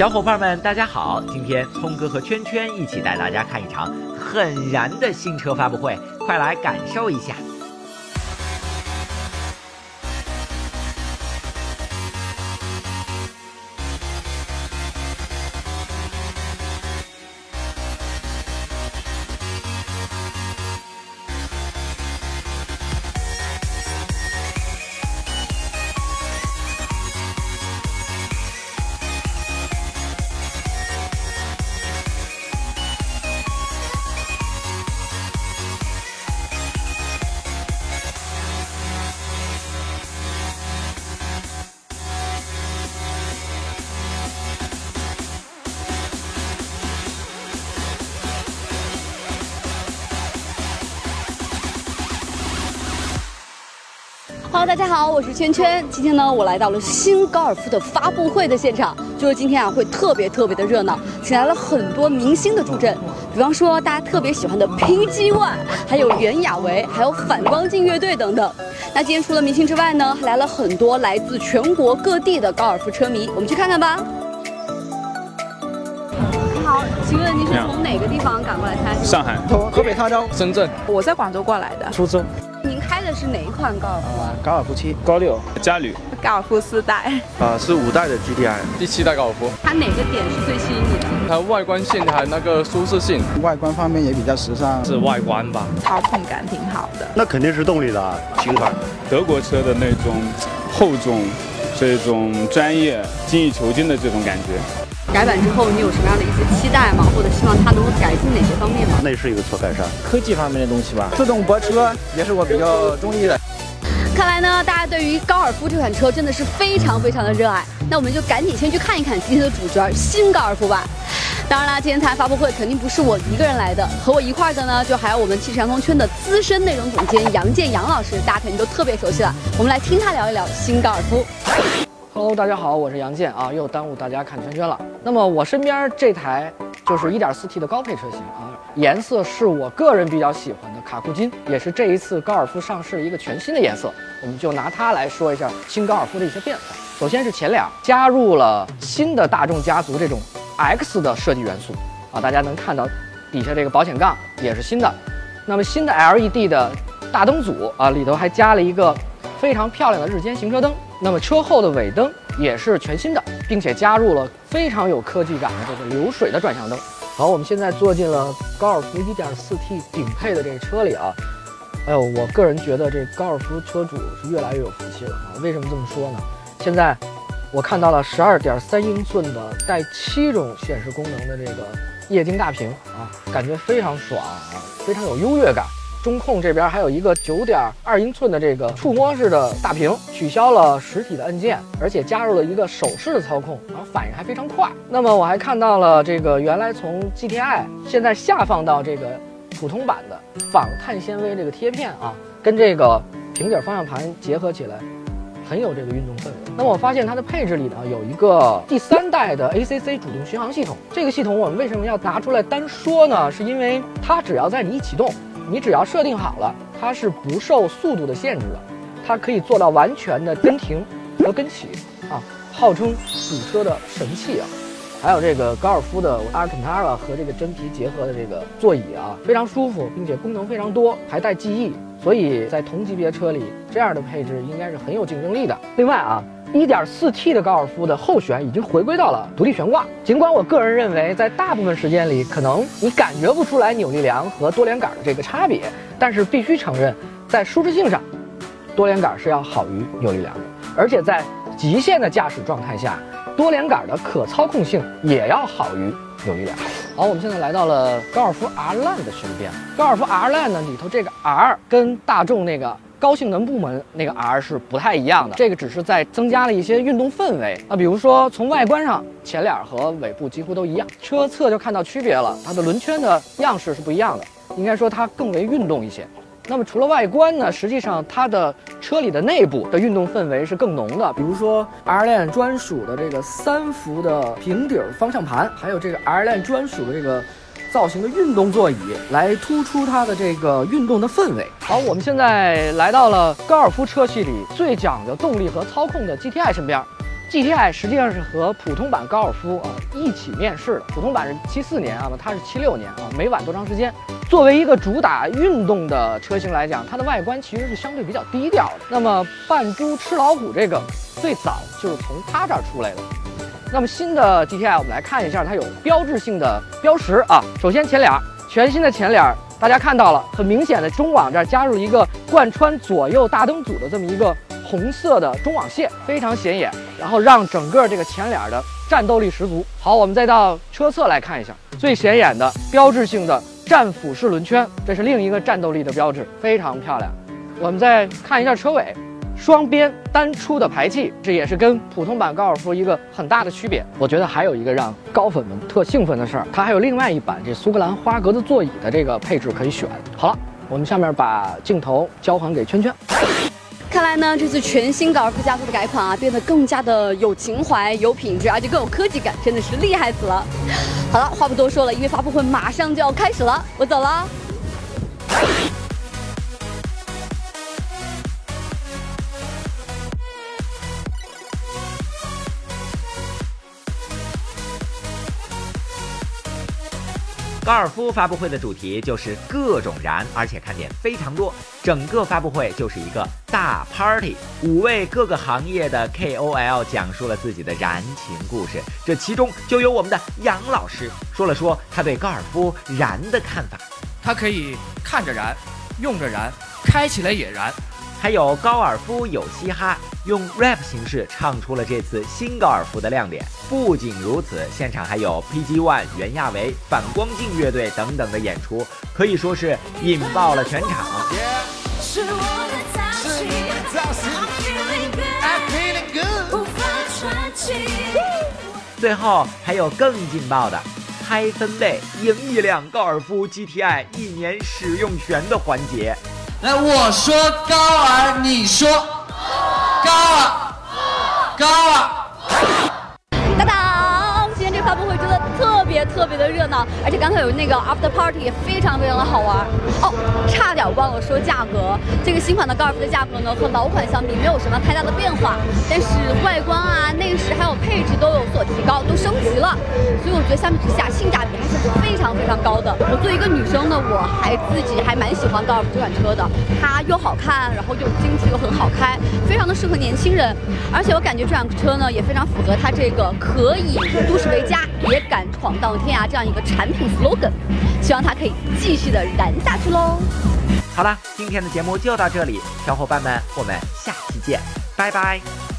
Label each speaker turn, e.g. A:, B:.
A: 小伙伴们，大家好！今天聪哥和圈圈一起带大家看一场很燃的新车发布会，快来感受一下。
B: Hello，大家好，我是圈圈。今天呢，我来到了新高尔夫的发布会的现场。就是今天啊，会特别特别的热闹，请来了很多明星的助阵。比方说大家特别喜欢的 PG One，还有袁娅维，还有反光镜乐队等等。那今天除了明星之外呢，还来了很多来自全国各地的高尔夫车迷。我们去看看吧。你好，请问您是从哪个地方赶过来参加？
C: 上海、
D: 河北沧州、
C: 深圳。
E: 我在广州过来的。
D: 苏州。
B: 您开的是哪一款高尔夫啊？
D: 高尔夫七、
C: 高六、嘉旅。
E: 高尔夫四代。
D: 啊，是五代的 GTI，
C: 第七代高尔夫。
B: 它哪个点是最吸引你的？
C: 它外观性还有那个舒适性，
D: 外观方面也比较时尚。
C: 是外观吧？
E: 操控感挺好的。
F: 那肯定是动力的新款。
C: 德国车的那种厚重、这种专业、精益求精的这种感觉。
B: 改版之后，你有什么样的一些期待吗？或者希望它能够改进哪些方面吗？
F: 内饰有所改善，
D: 科技方面的东西吧。自动泊车也是我比较中意的。
B: 看来呢，大家对于高尔夫这款车真的是非常非常的热爱。那我们就赶紧先去看一看今天的主角新高尔夫吧。当然啦，今天谈发布会肯定不是我一个人来的，和我一块儿的呢，就还有我们汽车洋葱圈的资深内容总监杨建杨老师，大家肯定都特别熟悉了。我们来听他聊一聊新高尔夫。
G: Hello，大家好，我是杨健啊，又耽误大家看圈圈了。那么我身边这台就是 1.4T 的高配车型啊，颜色是我个人比较喜欢的卡库金，也是这一次高尔夫上市的一个全新的颜色。我们就拿它来说一下新高尔夫的一些变化。首先是前脸加入了新的大众家族这种 X 的设计元素啊，大家能看到底下这个保险杠也是新的。那么新的 LED 的大灯组啊，里头还加了一个非常漂亮的日间行车灯。那么车后的尾灯也是全新的，并且加入了非常有科技感的这个流水的转向灯。好，我们现在坐进了高尔夫 1.4T 顶配的这个车里啊。哎呦，我个人觉得这高尔夫车主是越来越有福气了啊！为什么这么说呢？现在我看到了12.3英寸的带七种显示功能的这个液晶大屏啊，感觉非常爽啊，非常有优越感。中控这边还有一个九点二英寸的这个触摸式的大屏，取消了实体的按键，而且加入了一个手势的操控，然后反应还非常快。那么我还看到了这个原来从 GTI 现在下放到这个普通版的仿碳纤维这个贴片啊，跟这个平底方向盘结合起来，很有这个运动氛围。那么我发现它的配置里呢有一个第三代的 ACC 主动巡航系统，这个系统我们为什么要拿出来单说呢？是因为它只要在你一启动。你只要设定好了，它是不受速度的限制的，它可以做到完全的跟停和跟起啊，号称死车的神器啊。还有这个高尔夫的阿尔坎塔拉和这个真皮结合的这个座椅啊，非常舒服，并且功能非常多，还带记忆，所以在同级别车里这样的配置应该是很有竞争力的。另外啊。1.4T 的高尔夫的后悬已经回归到了独立悬挂，尽管我个人认为，在大部分时间里，可能你感觉不出来扭力梁和多连杆的这个差别，但是必须承认，在舒适性上，多连杆是要好于扭力梁的，而且在极限的驾驶状态下，多连杆的可操控性也要好于扭力梁。好，我们现在来到了高尔夫 R Line 的身边，高尔夫 R Line 呢里头这个 R 跟大众那个。高性能部门那个 R 是不太一样的，这个只是在增加了一些运动氛围啊，比如说从外观上，前脸和尾部几乎都一样，车侧就看到区别了，它的轮圈的样式是不一样的，应该说它更为运动一些。那么除了外观呢，实际上它的车里的内部的运动氛围是更浓的，比如说 R Line 专属的这个三幅的平底方向盘，还有这个 R Line 专属的这个。造型的运动座椅来突出它的这个运动的氛围。好，我们现在来到了高尔夫车系里最讲究动力和操控的 GTI 身边。GTI 实际上是和普通版高尔夫啊一起面世的，普通版是七四年啊，它是七六年啊，没晚多长时间。作为一个主打运动的车型来讲，它的外观其实是相对比较低调的。那么扮猪吃老虎这个最早就是从它这儿出来的。那么新的 GTI 我们来看一下，它有标志性的标识啊。首先前脸，全新的前脸，大家看到了，很明显的中网这儿加入一个贯穿左右大灯组的这么一个。红色的中网线非常显眼，然后让整个这个前脸的战斗力十足。好，我们再到车侧来看一下，最显眼的标志性的战斧式轮圈，这是另一个战斗力的标志，非常漂亮。我们再看一下车尾，双边单出的排气，这也是跟普通版高尔夫一个很大的区别。我觉得还有一个让高粉们特兴奋的事儿，它还有另外一版这苏格兰花格子座椅的这个配置可以选。好了，我们下面把镜头交还给圈圈。
B: 看来呢，这次全新高尔夫家族的改款啊，变得更加的有情怀、有品质，而且更有科技感，真的是厉害死了。好了，话不多说了，因为发布会马上就要开始了，我走了。
A: 高尔夫发布会的主题就是各种燃，而且看点非常多。整个发布会就是一个大 party，五位各个行业的 KOL 讲述了自己的燃情故事。这其中就有我们的杨老师说了说他对高尔夫燃的看法。
H: 他可以看着燃，用着燃，开起来也燃。
A: 还有高尔夫有嘻哈，用 rap 形式唱出了这次新高尔夫的亮点。不仅如此，现场还有 PG One、袁娅维、反光镜乐队等等的演出，可以说是引爆了全场。最后还有更劲爆的拆分贝赢一辆高尔夫 GTI 一年使用权的环节。
I: 来，我说高尔，你说高尔，高尔。
B: 当当，今天这个发布会真的特别特别的热闹，而且刚才有那个 after party 也非常非常的好玩。哦，差点忘了说价格，这个新款的高尔夫的价格呢和老款相比没有什么太大的变化，但是外观啊、还有配置都有所提高，都升级了。所以我觉得相比之下，性价比还是非常非常高的。我作为一个女生呢，我还自己还蛮喜欢高尔夫这款车的，它又好看，然后又经济又很好开，非常的适合年轻人。而且我感觉这款车呢也非常符合它这个可以都市为家，也敢闯荡天涯这样一个产品 slogan。希望它可以继续的燃下去喽。
A: 好了，今天的节目就到这里，小伙伴们，我们下期见，拜拜。